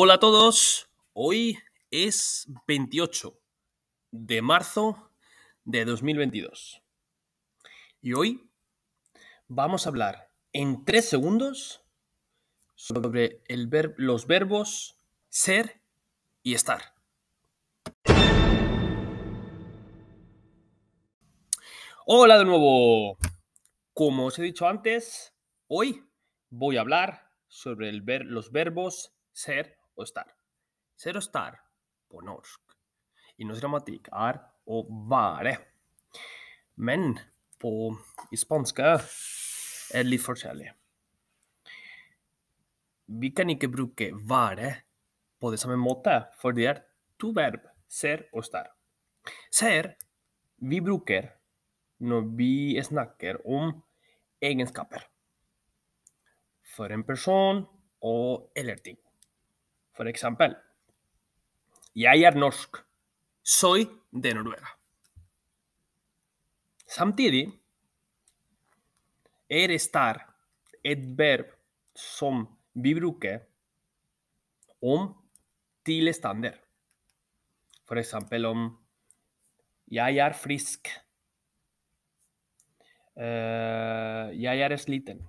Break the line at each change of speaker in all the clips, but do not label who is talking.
Hola a todos, hoy es 28 de marzo de 2022 y hoy vamos a hablar en tres segundos sobre los verbos ser y estar. Hola de nuevo. Como os he dicho antes, hoy voy a hablar sobre los verbos ser Ser och star på norsk. Innen grammatikk er å være. Men på, i spansk er det litt forskjellig. Vi kan ikke bruke være på det samme måte, for det er to verb, ser og star. Ser vi bruker når vi snakker om egenskaper for en person og eller ting. For eksempel Jeg er norsk. Soy de Noruega. Samtidig er estar et verb som vi bruker om tilstander. For eksempel om jeg er frisk. Eh, jeg er sliten.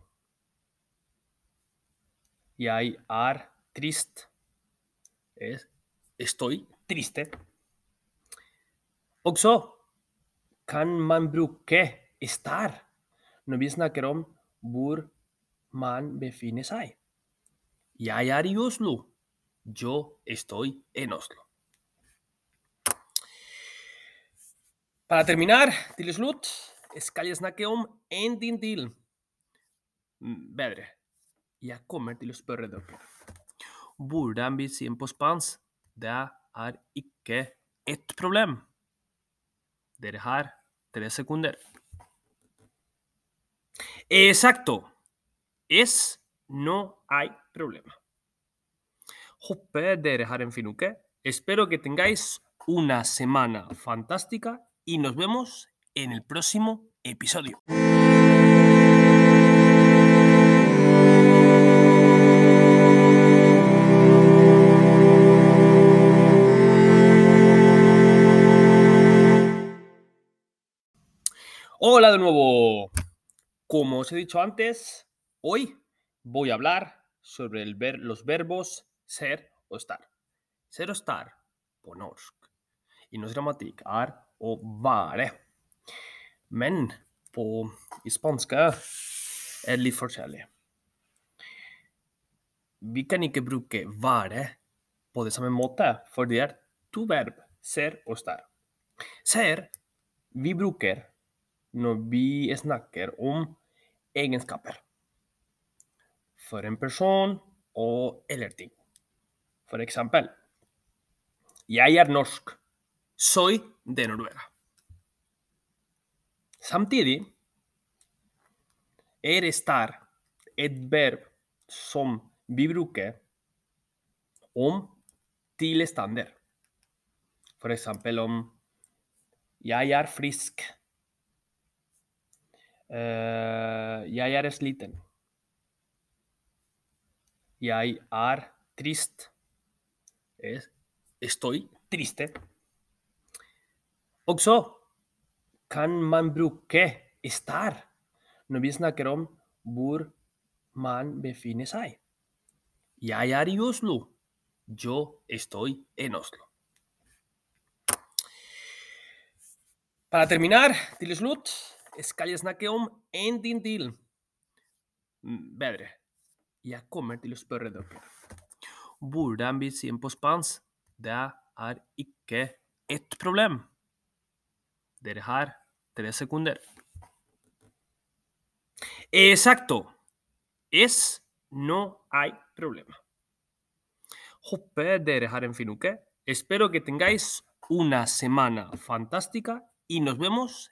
Jeg er trist. Es- Estoy triste. Også kan man bruke estar når vi snakker om hvor man befinner seg. Jeg er i. Yo estoy en Oslo. Para terminar, til slutt skal jeg om en ting til. Mm, Bedre. Jeg kommer til å. Hvordan vi sier på spansk, det er ikke et problem. Dere har tre sekunder. Exacto. Es no hay problema. Håper dere har en fin uke. Espero que tengáis una semana fantástica y nos vemos en el próximo episodio. Hola de nuevo. Como os he dicho antes, hoy voy a hablar sobre los verbos ser o estar. Ser og estar på norsk. Inom grammatikk er å være. Men på, i spanska er. Vi kan ikke bruke være på det samme for det er to verb, ser og estar. Ser vi bruker når vi snakker om egenskaper for en person og eller ting. For eksempel Jeg norsk. Soy de Noruega. Samtidig er estar et verb som vi bruker om tilstander. For eksempel om jeg er frisk. Jeg er sliten. Jeg er trist. Es- Estoy triste. Også kan man bruke estar når vi snakker om hvor man befinner seg. Jeg er i Oslo. Yo estoy en Oslo. Para terminar, til slutt skal jeg snakke om ting til. Mm, Bedre. Jeg kommer til å spørre dere. Hvordan vi sier på spansk, det er ikke et problem. Dere har tre sekunder. Exacto. Es no hay problema. Håper dere har en fin uke. Espero que tengáis una semana fantástica y nos vemos